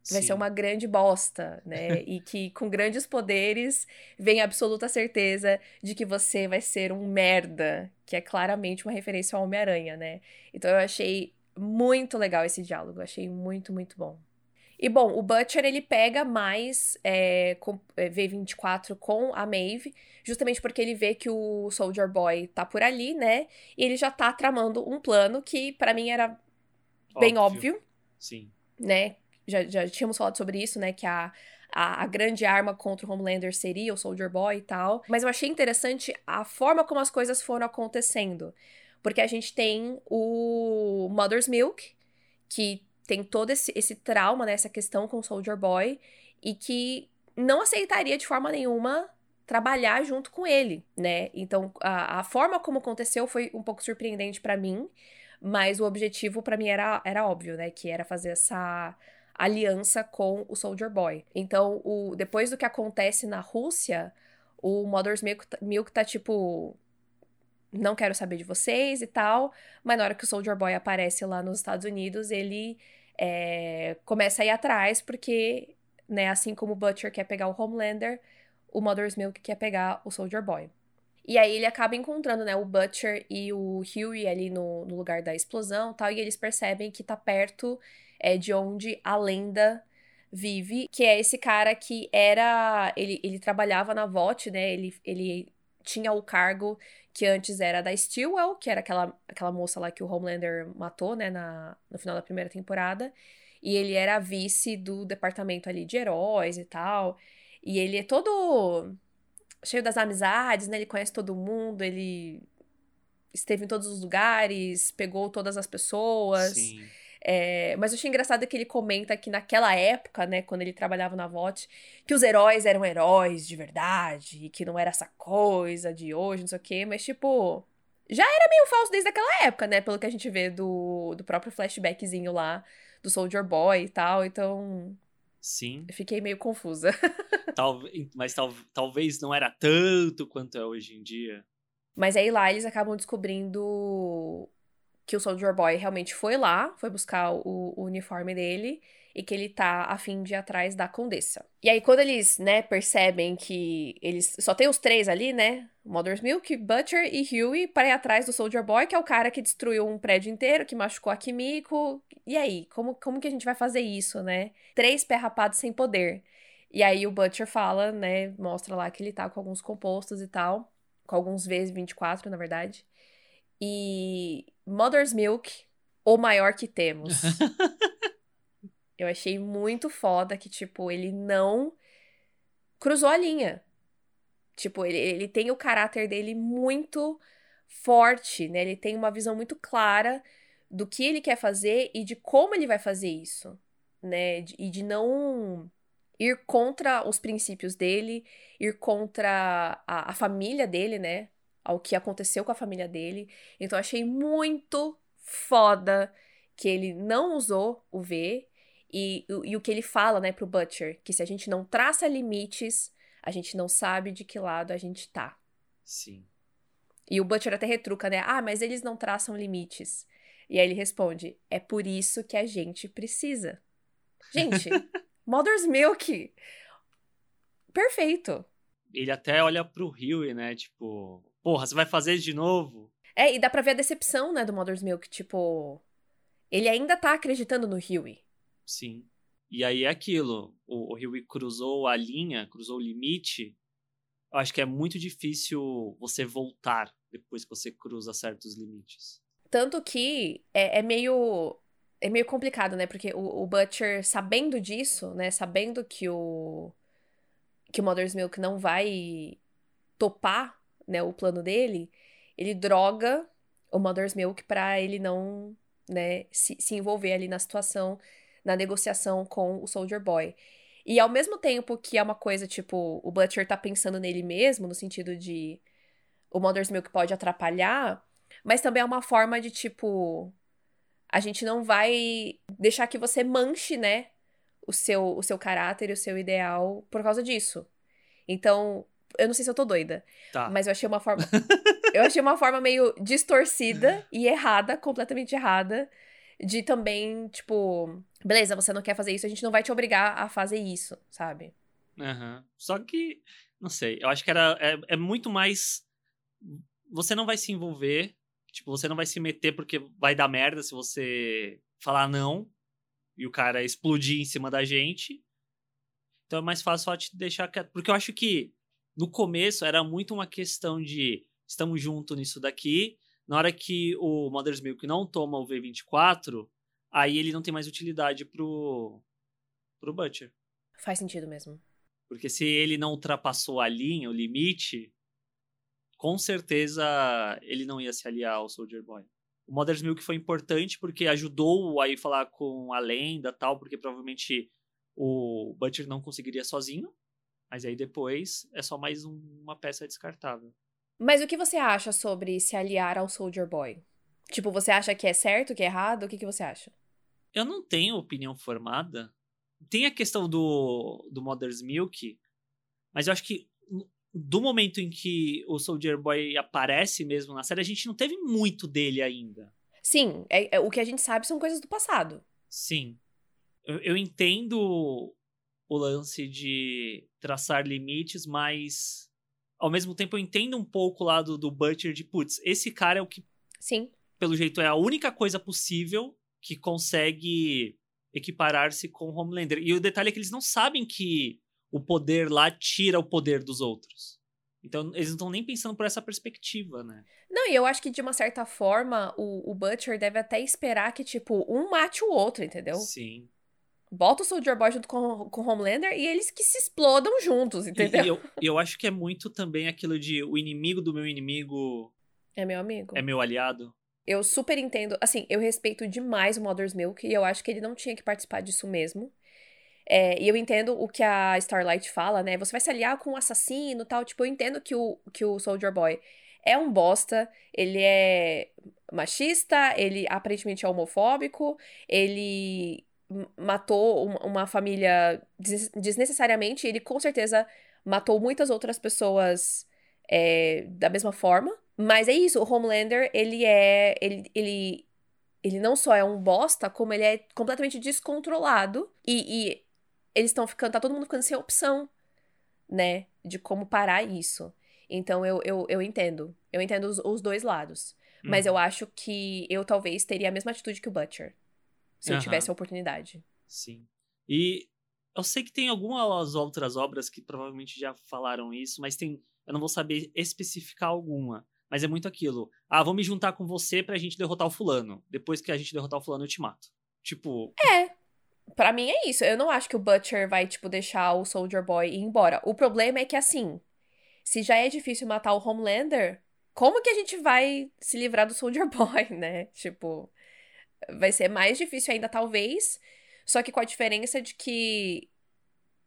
vai Sim. ser uma grande bosta, né? e que com grandes poderes vem a absoluta certeza de que você vai ser um merda, que é claramente uma referência ao Homem-Aranha, né? Então eu achei muito legal esse diálogo, achei muito, muito bom. E bom, o Butcher ele pega mais é, com, é, V24 com a Maeve, justamente porque ele vê que o Soldier Boy tá por ali, né? E ele já tá tramando um plano que para mim era bem óbvio. Sim. Né? Já, já tínhamos falado sobre isso, né? Que a, a, a, grande arma contra o Homelander seria o Soldier Boy e tal. Mas eu achei interessante a forma como as coisas foram acontecendo. Porque a gente tem o Mother's Milk, que tem todo esse, esse trauma, né, essa questão com o Soldier Boy, e que não aceitaria de forma nenhuma trabalhar junto com ele, né? Então, a, a forma como aconteceu foi um pouco surpreendente para mim, mas o objetivo para mim era, era óbvio, né? Que era fazer essa aliança com o Soldier Boy. Então, o, depois do que acontece na Rússia, o Mother's Milk, Milk tá tipo não quero saber de vocês e tal. Mas na hora que o Soldier Boy aparece lá nos Estados Unidos, ele é, começa a ir atrás, porque, né, assim como o Butcher quer pegar o Homelander, o Mother's Milk quer pegar o Soldier Boy. E aí ele acaba encontrando, né, o Butcher e o Huey ali no, no lugar da explosão tal, e eles percebem que tá perto é, de onde a lenda vive, que é esse cara que era. Ele, ele trabalhava na VOT, né? Ele, ele tinha o cargo que antes era da Stillwell, que era aquela, aquela moça lá que o Homelander matou, né, na, no final da primeira temporada. E ele era vice do departamento ali de heróis e tal. E ele é todo cheio das amizades, né? Ele conhece todo mundo, ele esteve em todos os lugares, pegou todas as pessoas. Sim. É, mas eu achei engraçado que ele comenta que naquela época, né, quando ele trabalhava na VOT, que os heróis eram heróis de verdade, e que não era essa coisa de hoje, não sei o quê, mas tipo. Já era meio falso desde aquela época, né? Pelo que a gente vê do, do próprio flashbackzinho lá do Soldier Boy e tal, então. Sim. Eu fiquei meio confusa. Tal, mas tal, talvez não era tanto quanto é hoje em dia. Mas aí lá eles acabam descobrindo que o Soldier Boy realmente foi lá, foi buscar o, o, uniforme dele e que ele tá a fim de ir atrás da Condessa. E aí, quando eles, né, percebem que eles. Só tem os três ali, né? Mother's Milk, Butcher e Huey para ir atrás do Soldier Boy, que é o cara que destruiu um prédio inteiro, que machucou a Kimiko. E aí, como, como que a gente vai fazer isso, né? Três pé rapados sem poder. E aí o Butcher fala, né? Mostra lá que ele tá com alguns compostos e tal. Com alguns vezes 24, na verdade. E Mother's Milk, o maior que temos. eu achei muito foda que, tipo, ele não cruzou a linha. Tipo, ele, ele tem o caráter dele muito forte, né? Ele tem uma visão muito clara do que ele quer fazer e de como ele vai fazer isso, né? E de não ir contra os princípios dele, ir contra a, a família dele, né? Ao que aconteceu com a família dele. Então achei muito foda que ele não usou o V e, e, o que ele fala, né, pro Butcher, que se a gente não traça limites, a gente não sabe de que lado a gente tá. Sim. E o Butcher até retruca, né? Ah, mas eles não traçam limites. E aí ele responde: é por isso que a gente precisa. Gente, Mother's Milk. Perfeito. Ele até olha pro Rio, né? Tipo, porra, você vai fazer de novo? É, e dá pra ver a decepção, né, do Mother's Milk, tipo. Ele ainda tá acreditando no Huey. Sim. E aí é aquilo. O, o Huey cruzou a linha, cruzou o limite eu acho que é muito difícil você voltar depois que você cruza certos limites. Tanto que é, é meio. É meio complicado, né? Porque o, o, Butcher, sabendo disso, né? Sabendo que o. Que o Mother's Milk não vai topar, né? O plano dele, ele droga o Mother's Milk pra ele não, né? Se, se envolver ali na situação, na negociação com o Soldier Boy. E ao mesmo tempo que é uma coisa, tipo, o Butcher tá pensando nele mesmo, no sentido de o Mother's Milk pode atrapalhar, mas também é uma forma de, tipo, a gente não vai deixar que você manche, né, o seu, o seu caráter e o seu ideal por causa disso. Então, eu não sei se eu tô doida, tá. mas eu achei uma forma. eu achei uma forma meio distorcida e errada, completamente errada, de também, tipo, beleza, você não quer fazer isso, a gente não vai te obrigar a fazer isso, sabe? Uhum. Só que, não sei, eu acho que era, é, é muito mais. Você não vai se envolver, tipo, você não vai se meter porque vai dar merda se você falar não e o cara explodir em cima da gente. Então é mais fácil só te deixar quieto. Porque eu acho que no começo era muito uma questão de estamos juntos nisso daqui. Na hora que o Mother's Milk não toma o V24, aí ele não tem mais utilidade pro, pro Butcher. Faz sentido mesmo. Porque se ele não ultrapassou a linha, o limite, com certeza ele não ia se aliar ao Soldier Boy. O Mother's Milk foi importante porque ajudou a ir falar com a lenda tal, porque provavelmente o Butcher não conseguiria sozinho. Mas aí depois é só mais um, uma peça descartável. Mas o que você acha sobre se aliar ao Soldier Boy? Tipo, você acha que é certo, que é errado? O que, que você acha? Eu não tenho opinião formada. Tem a questão do, do Mother's Milk, mas eu acho que do momento em que o Soldier Boy aparece mesmo na série, a gente não teve muito dele ainda. Sim, é, é o que a gente sabe são coisas do passado. Sim. Eu, eu entendo o lance de traçar limites, mas ao mesmo tempo eu entendo um pouco o lado do Butcher de, putz, esse cara é o que. Sim. Pelo jeito, é a única coisa possível que consegue equiparar-se com o Homelander. E o detalhe é que eles não sabem que o poder lá tira o poder dos outros. Então, eles não estão nem pensando por essa perspectiva, né? Não, e eu acho que de uma certa forma, o, o Butcher deve até esperar que, tipo, um mate o outro, entendeu? Sim. Bota o Soldier Boy junto com, com o Homelander e eles que se explodam juntos, entendeu? E eu, eu acho que é muito também aquilo de o inimigo do meu inimigo. É meu amigo. É meu aliado. Eu super entendo. Assim, eu respeito demais o Mother's Milk e eu acho que ele não tinha que participar disso mesmo. É, e eu entendo o que a Starlight fala, né? Você vai se aliar com um assassino tal. Tipo, eu entendo que o, que o Soldier Boy é um bosta, ele é machista, ele aparentemente é homofóbico, ele matou uma família desnecessariamente, ele com certeza matou muitas outras pessoas é, da mesma forma. Mas é isso, o Homelander, ele é. Ele, ele, ele não só é um bosta, como ele é completamente descontrolado. E, e eles estão ficando. Tá todo mundo ficando sem opção, né? De como parar isso. Então eu, eu, eu entendo. Eu entendo os, os dois lados. Mas eu uhum. acho que eu talvez teria a mesma atitude que o Butcher. Se uhum. eu tivesse a oportunidade. Sim. E eu sei que tem algumas outras obras que provavelmente já falaram isso, mas tem. Eu não vou saber especificar alguma. Mas é muito aquilo. Ah, vou me juntar com você pra gente derrotar o fulano. Depois que a gente derrotar o fulano, eu te mato. Tipo. É. Pra mim é isso. Eu não acho que o Butcher vai, tipo, deixar o Soldier Boy ir embora. O problema é que, assim, se já é difícil matar o Homelander, como que a gente vai se livrar do Soldier Boy, né? Tipo, vai ser mais difícil ainda, talvez. Só que com a diferença de que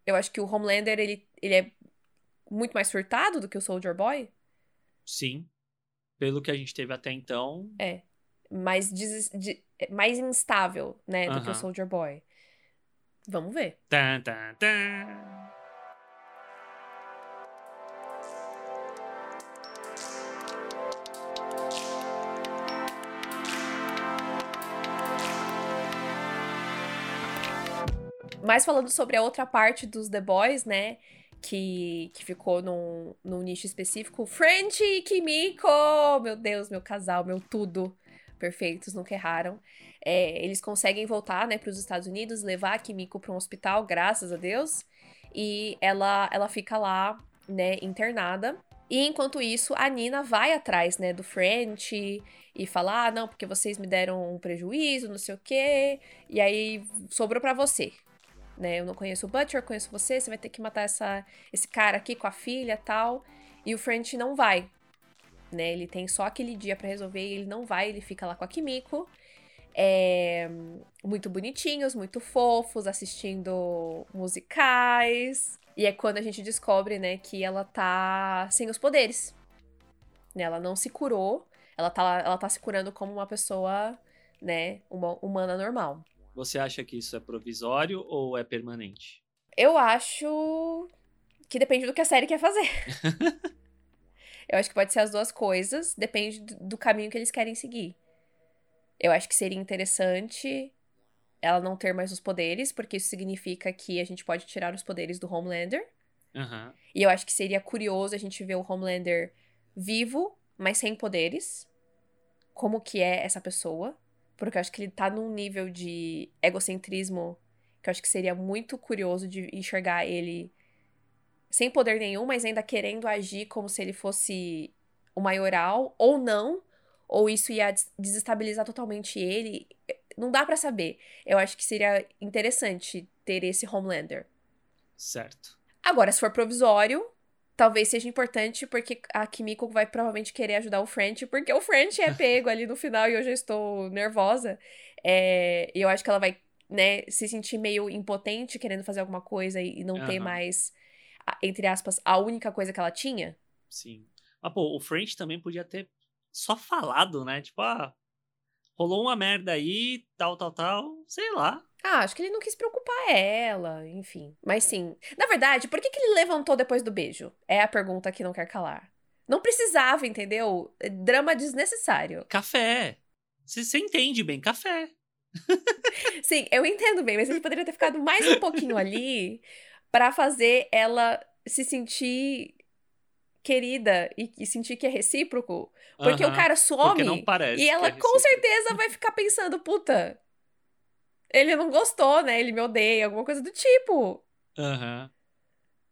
eu acho que o Homelander, ele, ele é muito mais surtado do que o Soldier Boy. Sim pelo que a gente teve até então. É. Mais, des, de, mais instável, né, do que o Soldier Boy. Vamos ver. Tan, tan, tan. Mas falando sobre a outra parte dos The Boys, né? que, que ficou num, num nicho específico. French e Kimiko! Meu Deus, meu casal, meu tudo. Perfeitos, nunca erraram. É, eles conseguem voltar, né, para os Estados Unidos, levar a Kimiko para um hospital, graças a Deus. E ela, ela fica lá né, internada. E enquanto isso, a Nina vai atrás, né, do French e fala: ah, não, porque vocês me deram um prejuízo, não sei o quê, e aí sobrou para você. Né, eu não conheço o Butcher, conheço você, você vai ter que matar essa, esse cara aqui com a filha tal. E o French não vai. Né, ele tem só aquele dia para resolver e ele não vai, ele fica lá com a Kimiko. É, muito bonitinhos, muito fofos, assistindo musicais. E é quando a gente descobre, né, que ela tá sem os poderes. Né, ela não se curou, ela tá, ela tá se curando como uma pessoa, né, uma humana normal. Você acha que isso é provisório ou é permanente? Eu acho que depende do que a série quer fazer. Eu acho que pode ser as duas coisas, depende do caminho que eles querem seguir. Eu acho que seria interessante ela não ter mais os poderes, porque isso significa que a gente pode tirar os poderes do Homelander. Uhum. E eu acho que seria curioso a gente ver o Homelander vivo, mas sem poderes. Como que é essa pessoa. Porque eu acho que ele tá num nível de egocentrismo que eu acho que seria muito curioso de enxergar ele sem poder nenhum, mas ainda querendo agir como se ele fosse o maioral, ou não, ou isso ia desestabilizar totalmente ele. Não dá para saber. Eu acho que seria interessante ter esse Homelander. Certo. Agora, se for provisório, talvez seja importante porque a Kimiko vai provavelmente querer ajudar o French, porque o French é pego ali no final e eu já estou nervosa. É, e eu acho que ela vai, né, se sentir meio impotente querendo fazer alguma coisa e não uhum. ter mais, entre aspas, a única coisa que ela tinha. Sim. Mas, pô, o French também podia ter só falado, né? Tipo, ah, rolou uma merda aí, tal, tal, tal, sei lá. Ah, acho que ele não quis preocupar ela, enfim. Mas sim. Na verdade, por que, que ele levantou depois do beijo? É a pergunta que não quer calar. Não precisava, entendeu? É drama desnecessário. Café. Você entende bem, café. sim, eu entendo bem, mas ele poderia ter ficado mais um pouquinho ali para fazer ela se sentir querida e, e sentir que é recíproco. Porque o cara some e ela é com certeza vai ficar pensando, puta, ele não gostou, né? Ele me odeia, alguma coisa do tipo. Aham.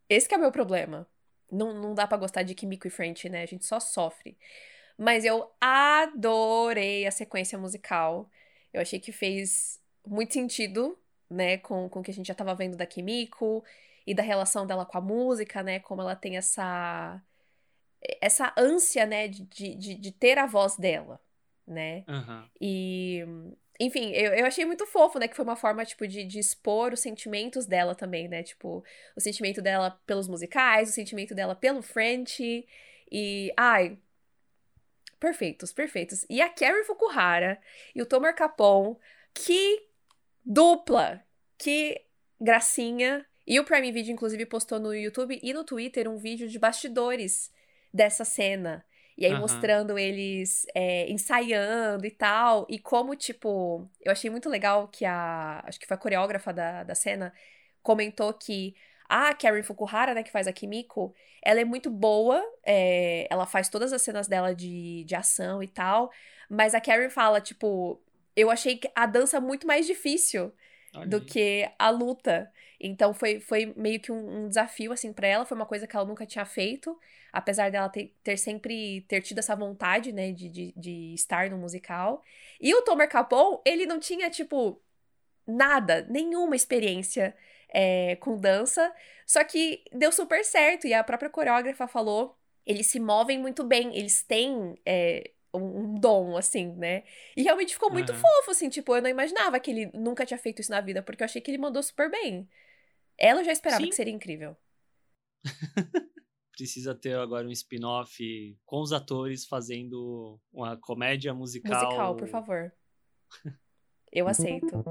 Esse é o meu problema. Não, não dá para gostar de Kimiko e French, né? A gente só sofre. Mas eu adorei a sequência musical. Eu achei que fez muito sentido, né, com, com o que a gente já tava vendo da Kimiko e da relação dela com a música, né? Como ela tem essa essa ânsia, né, de, de, de ter a voz dela, né? Uhum. E, enfim, eu, eu achei muito fofo, né, que foi uma forma, tipo, de, de expor os sentimentos dela também, né? Tipo, o sentimento dela pelos musicais, o sentimento dela pelo French, e, ai, perfeitos, perfeitos. E a Carrie Fukuhara e o Tomer Capon, que dupla, que gracinha. E o Prime Video, inclusive, postou no YouTube e no Twitter um vídeo de bastidores dessa cena. E aí uhum. mostrando eles é, ensaiando e tal. E como, tipo, eu achei muito legal que a. Acho que foi a coreógrafa da, da cena comentou que a Karen Fukuhara, né, que faz a Kimiko, ela é muito boa. É, ela faz todas as cenas dela de, de ação e tal. Mas a Karen fala, tipo, eu achei a dança muito mais difícil do que a luta. Então foi, foi meio que um, um desafio, assim, para ela. Foi uma coisa que ela nunca tinha feito. Apesar dela ter, ter sempre ter tido essa vontade, né, de, de, de estar no musical. E o Tomer Capon, ele não tinha, tipo, nada, nenhuma experiência é, com dança. Só que deu super certo. E a própria coreógrafa falou. Eles se movem muito bem, eles têm é, um, dom, assim, né? E realmente ficou muito uhum. fofo, assim, tipo, eu não imaginava que ele nunca tinha feito isso na vida, porque eu achei que ele mandou super bem. Ela já esperava Sim. que seria incrível. Precisa ter agora um spin-off com os atores fazendo uma comédia musical. Musical, por favor. Eu aceito.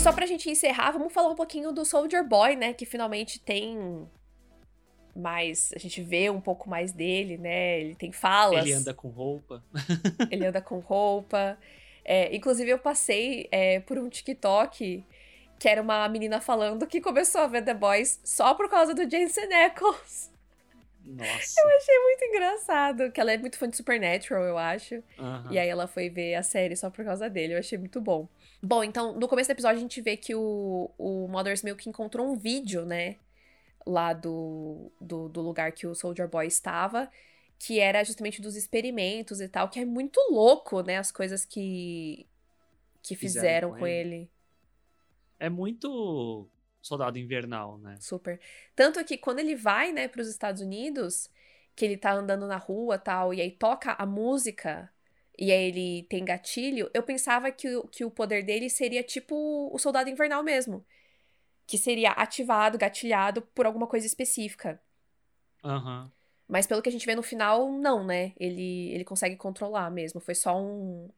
E só pra gente encerrar, vamos falar um pouquinho do Soldier Boy, né? Que finalmente tem mais. A gente vê um pouco mais dele, né? Ele tem falas. Ele anda com roupa. ele anda com roupa. É, inclusive, eu passei é, por um TikTok que era uma menina falando que começou a ver The Boys só por causa do Jensen Ackles. Nossa. Eu achei muito engraçado, que ela é muito fã de Supernatural, eu acho. Uhum. E aí ela foi ver a série só por causa dele, eu achei muito bom. Bom, então, no começo do episódio a gente vê que o, o Mother's Milk encontrou um vídeo, né? Lá do, do, do lugar que o Soldier Boy estava, que era justamente dos experimentos e tal, que é muito louco, né? As coisas que, que fizeram, fizeram com, com ele. ele. É muito soldado invernal, né? Super. Tanto que quando ele vai, né, para os Estados Unidos, que ele tá andando na rua tal, e aí toca a música, e aí ele tem gatilho, eu pensava que, o, que o poder dele seria tipo o soldado invernal mesmo. Que seria ativado, gatilhado por alguma coisa específica. Uhum. Mas pelo que a gente vê no final, não, né? Ele, ele consegue controlar mesmo. Foi só um.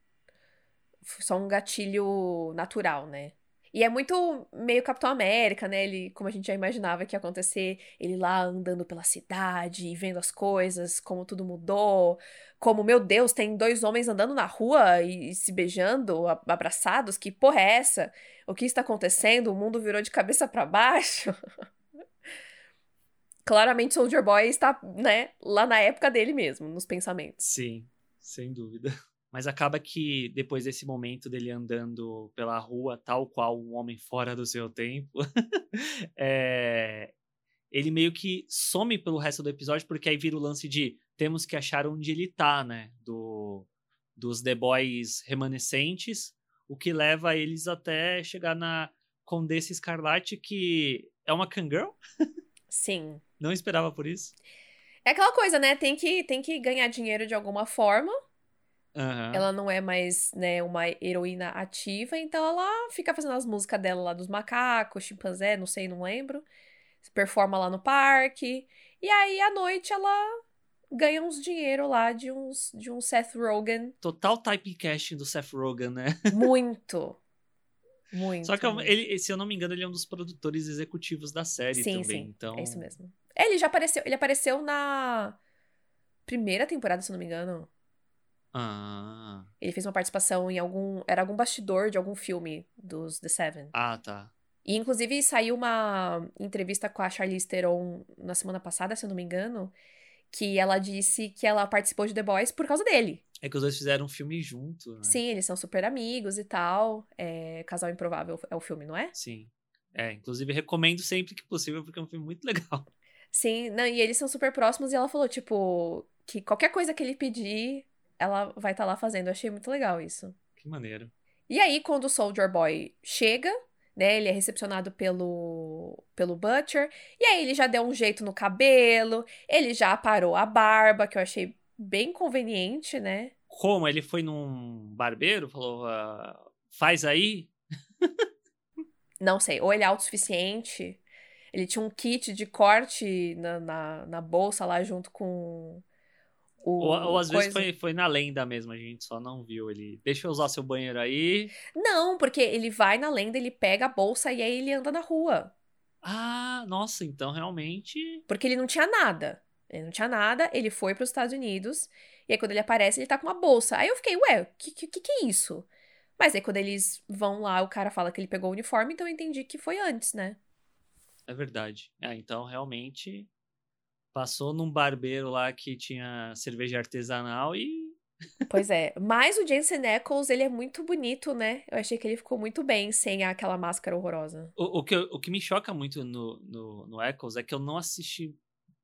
Foi só um gatilho natural, né? E é muito meio Capitão América, né? Ele, como a gente já imaginava que ia acontecer, ele lá andando pela cidade e vendo as coisas, como tudo mudou. Como, meu Deus, tem dois homens andando na rua e, e se beijando, abraçados. Que porra é essa? O que está acontecendo? O mundo virou de cabeça para baixo. Claramente Soldier Boy está, né, lá na época dele mesmo, nos pensamentos. Sim, sem dúvida. Mas acaba que depois desse momento dele andando pela rua, tal qual um homem fora do seu tempo, é... ele meio que some pelo resto do episódio, porque aí vira o lance de temos que achar onde ele tá, né? Do... Dos The Boys remanescentes, o que leva eles até chegar na Condessa Escarlate, que é uma Kangirl. Sim. Não esperava por isso. É aquela coisa, né? Tem que, tem que ganhar dinheiro de alguma forma. Uhum. Ela não é mais, né, uma heroína ativa, então ela fica fazendo as músicas dela lá dos macacos, chimpanzé, não sei, não lembro. Performa lá no parque. E aí, à noite, ela ganha uns dinheiro lá de uns, de um Seth Rogen. Total typecasting do Seth Rogen, né? Muito. Muito. Só que é ele, se eu não me engano, ele é um dos produtores executivos da série sim, também. Sim, então... é isso mesmo. Ele já apareceu, ele apareceu na primeira temporada, se eu não me engano. Ah. Ele fez uma participação em algum. Era algum bastidor de algum filme dos The Seven. Ah, tá. E, inclusive, saiu uma entrevista com a Charlize Theron na semana passada, se eu não me engano, que ela disse que ela participou de The Boys por causa dele. É que os dois fizeram um filme junto, né? Sim, eles são super amigos e tal. É... Casal Improvável é o filme, não é? Sim. É, inclusive recomendo sempre que possível, porque é um filme muito legal. Sim, não, e eles são super próximos e ela falou, tipo, que qualquer coisa que ele pedir, ela vai estar tá lá fazendo. Eu achei muito legal isso. Que maneiro. E aí, quando o Soldier Boy chega, né? Ele é recepcionado pelo, pelo Butcher. E aí ele já deu um jeito no cabelo, ele já parou a barba, que eu achei bem conveniente, né? Como? Ele foi num barbeiro, falou, uh, faz aí? Não sei, ou ele é autossuficiente. Ele tinha um kit de corte na, na, na bolsa lá junto com o, ou, ou às coisa... vezes foi, foi na lenda mesmo, a gente só não viu. Ele, deixa eu usar seu banheiro aí. Não, porque ele vai na lenda, ele pega a bolsa e aí ele anda na rua. Ah, nossa, então realmente. Porque ele não tinha nada. Ele não tinha nada, ele foi para os Estados Unidos. E aí quando ele aparece, ele tá com uma bolsa. Aí eu fiquei, ué, o que, que, que é isso? Mas aí quando eles vão lá, o cara fala que ele pegou o uniforme, então eu entendi que foi antes, né? É verdade. É, então realmente Passou num barbeiro lá que tinha cerveja artesanal e. Pois é. Mas o Jensen Ackles, ele é muito bonito, né? Eu achei que ele ficou muito bem sem aquela máscara horrorosa. O, o, que, o que me choca muito no, no, no Ackles é que eu não assisti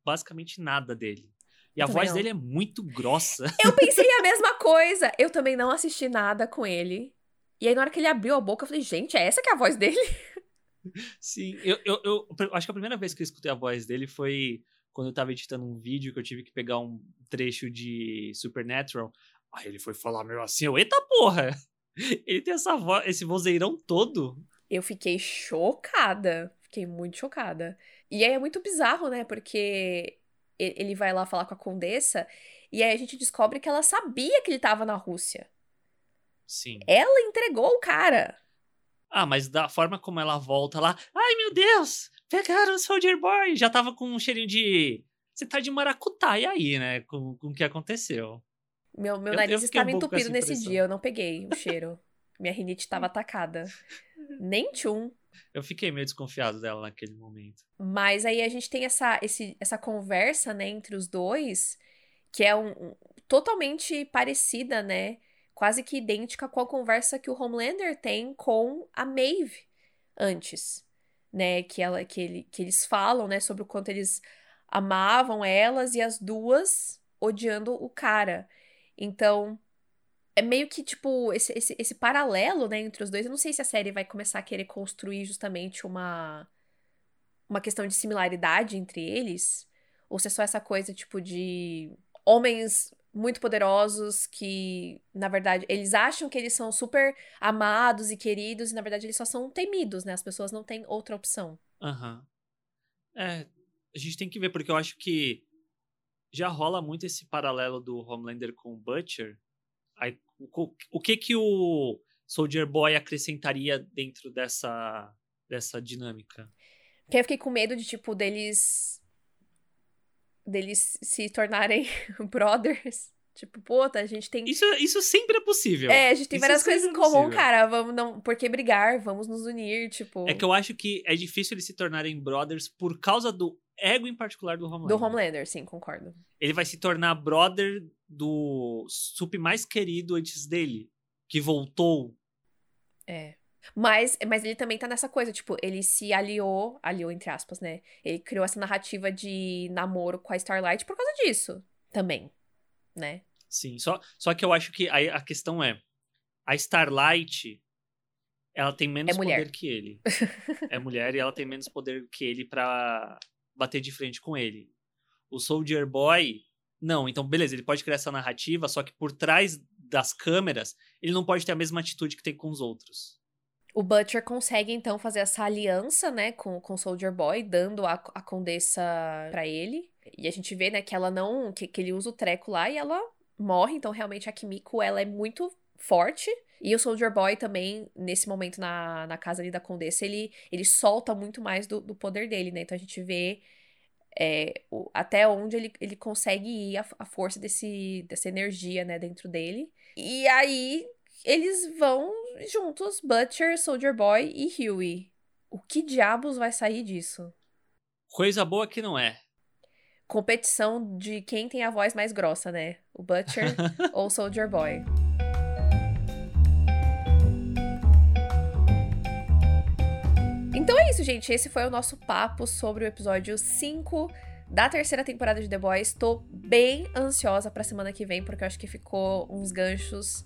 basicamente nada dele. E eu a voz não. dele é muito grossa. Eu pensei a mesma coisa. Eu também não assisti nada com ele. E aí, na hora que ele abriu a boca, eu falei, gente, é essa que é a voz dele? Sim, eu, eu, eu, acho que a primeira vez que eu escutei a voz dele foi quando eu tava editando um vídeo que eu tive que pegar um trecho de Supernatural. Aí ele foi falar meu assim, eu, eita porra! Ele tem essa voz, esse vozeirão todo. Eu fiquei chocada. Fiquei muito chocada. E aí é muito bizarro, né? Porque ele vai lá falar com a condessa e aí a gente descobre que ela sabia que ele tava na Rússia. Sim. Ela entregou o cara. Ah, mas da forma como ela volta lá, ai meu Deus, pegaram o Soldier Boy. Já tava com um cheirinho de. Você tá de maracutaia aí, né? Com, com o que aconteceu. Meu, meu eu, nariz eu estava um entupido nesse dia, eu não peguei o cheiro. Minha rinite estava atacada. Nem tchum. Eu fiquei meio desconfiado dela naquele momento. Mas aí a gente tem essa, esse, essa conversa, né, entre os dois, que é um, um, totalmente parecida, né? Quase que idêntica com a conversa que o Homelander tem com a Maeve antes, né? Que, ela, que, ele, que eles falam, né, sobre o quanto eles amavam elas e as duas odiando o cara. Então, é meio que, tipo, esse, esse, esse paralelo, né, entre os dois. Eu não sei se a série vai começar a querer construir justamente uma, uma questão de similaridade entre eles. Ou se é só essa coisa, tipo, de homens muito poderosos que, na verdade, eles acham que eles são super amados e queridos, e na verdade eles só são temidos, né? As pessoas não têm outra opção. Aham. Uhum. É, a gente tem que ver, porque eu acho que já rola muito esse paralelo do Homelander com o Butcher, Aí, o, o que que o Soldier Boy acrescentaria dentro dessa, dessa dinâmica? Que eu fiquei com medo de, tipo, deles. Deles se tornarem brothers. Tipo, pô, tá, a gente tem. Isso, isso sempre é possível. É, a gente tem isso várias coisas em comum, cara. Vamos não. Por que brigar? Vamos nos unir, tipo. É que eu acho que é difícil eles se tornarem brothers por causa do ego em particular do Homelander. Do Homelander, sim, concordo. Ele vai se tornar brother do sup mais querido antes dele, que voltou. É. Mas, mas ele também tá nessa coisa, tipo, ele se aliou, aliou entre aspas, né? Ele criou essa narrativa de namoro com a Starlight por causa disso também, né? Sim, só, só que eu acho que a, a questão é, a Starlight, ela tem menos é poder que ele. é mulher e ela tem menos poder que ele para bater de frente com ele. O Soldier Boy, não. Então, beleza, ele pode criar essa narrativa, só que por trás das câmeras, ele não pode ter a mesma atitude que tem com os outros. O Butcher consegue, então, fazer essa aliança, né, com, com Soldier Boy, dando a, a condessa para ele. E a gente vê, né, que ela não. Que, que ele usa o treco lá e ela morre. Então, realmente, a Kimiko, ela é muito forte. E o Soldier Boy também, nesse momento na, na casa ali da Condessa, ele, ele solta muito mais do, do poder dele, né? Então a gente vê é, o, até onde ele, ele consegue ir a, a, força desse, dessa energia, né, dentro dele. E aí eles vão juntos, Butcher, Soldier Boy e Huey. O que diabos vai sair disso? Coisa boa que não é. Competição de quem tem a voz mais grossa, né? O Butcher ou o Soldier Boy. Então é isso, gente. Esse foi o nosso papo sobre o episódio 5 da terceira temporada de The Boys. Tô bem ansiosa pra semana que vem, porque eu acho que ficou uns ganchos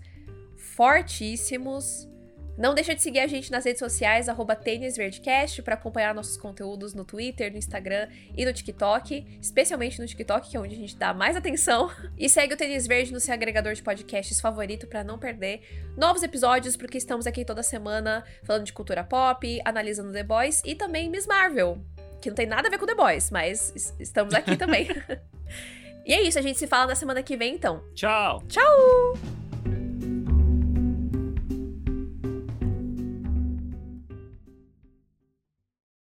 fortíssimos. Não deixa de seguir a gente nas redes sociais, arroba tênisverdecast, para acompanhar nossos conteúdos no Twitter, no Instagram e no TikTok, especialmente no TikTok, que é onde a gente dá mais atenção. E segue o Tênis Verde no seu agregador de podcasts favorito para não perder novos episódios, porque estamos aqui toda semana falando de cultura pop, analisando The Boys e também Miss Marvel, que não tem nada a ver com The Boys, mas estamos aqui também. e é isso, a gente se fala na semana que vem então. Tchau! Tchau!